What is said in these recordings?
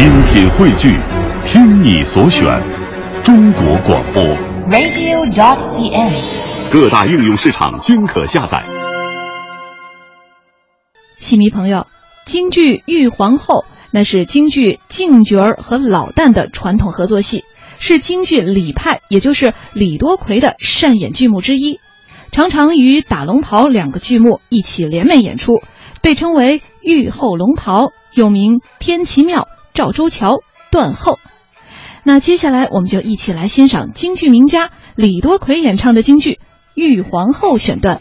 精品汇聚，听你所选，中国广播。radio.dot.cn，。各大应用市场均可下载。戏迷朋友，京剧《玉皇后》那是京剧净角儿和老旦的传统合作戏，是京剧李派，也就是李多奎的擅演剧目之一，常常与打龙袍两个剧目一起联袂演出，被称为“玉后龙袍”，又名“天齐庙”。赵州桥断后，那接下来我们就一起来欣赏京剧名家李多奎演唱的京剧《玉皇后》选段。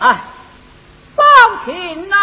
哎，放心呐、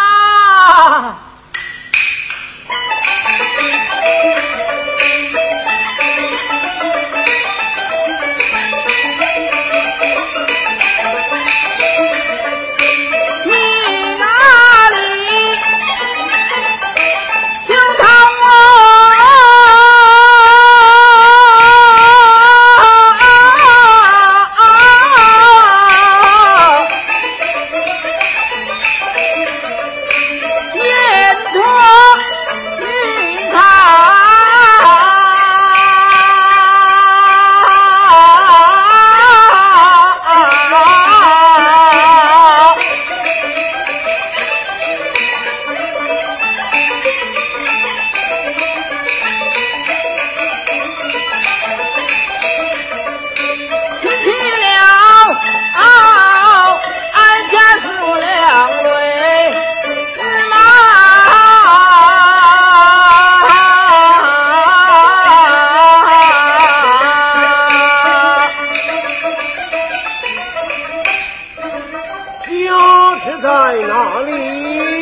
在哪里？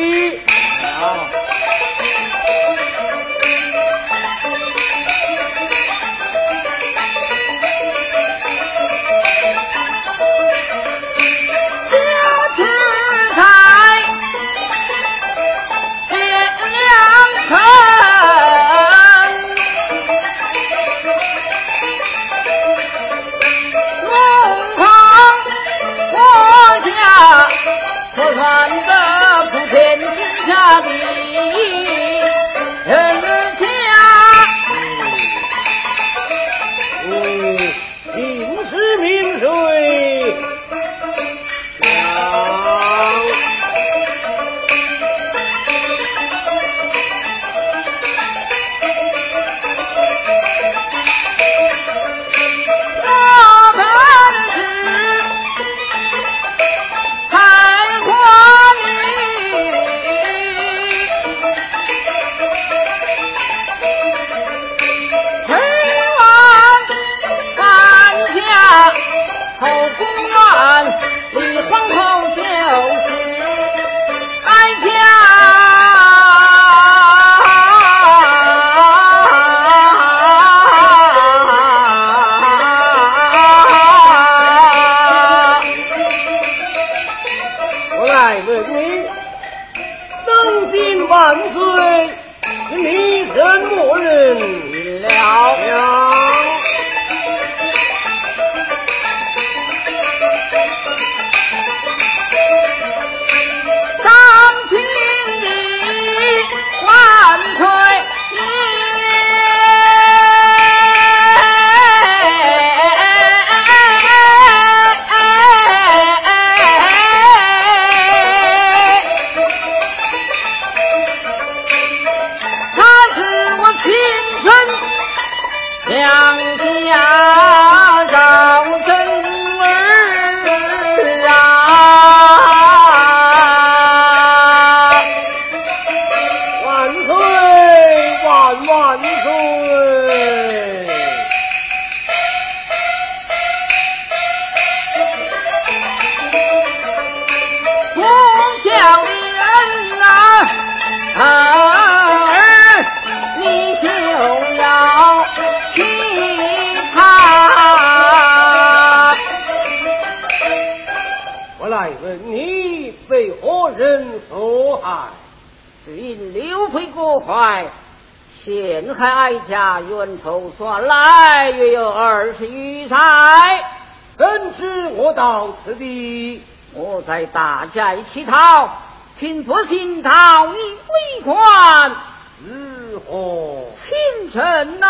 你换因刘备过怀，陷害哀家，冤仇算来约有二十余载。怎知我到此地？我在大寨乞讨，听说新讨你为官，如何？清晨呐。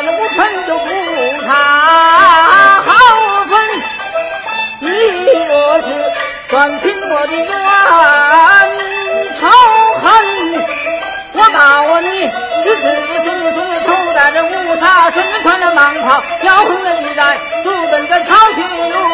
断无盆就不差好分，你若是算清我的冤仇恨，我告你，你自自自头戴着乌纱，身穿着蟒袍，腰红了玉带，直奔着朝去龙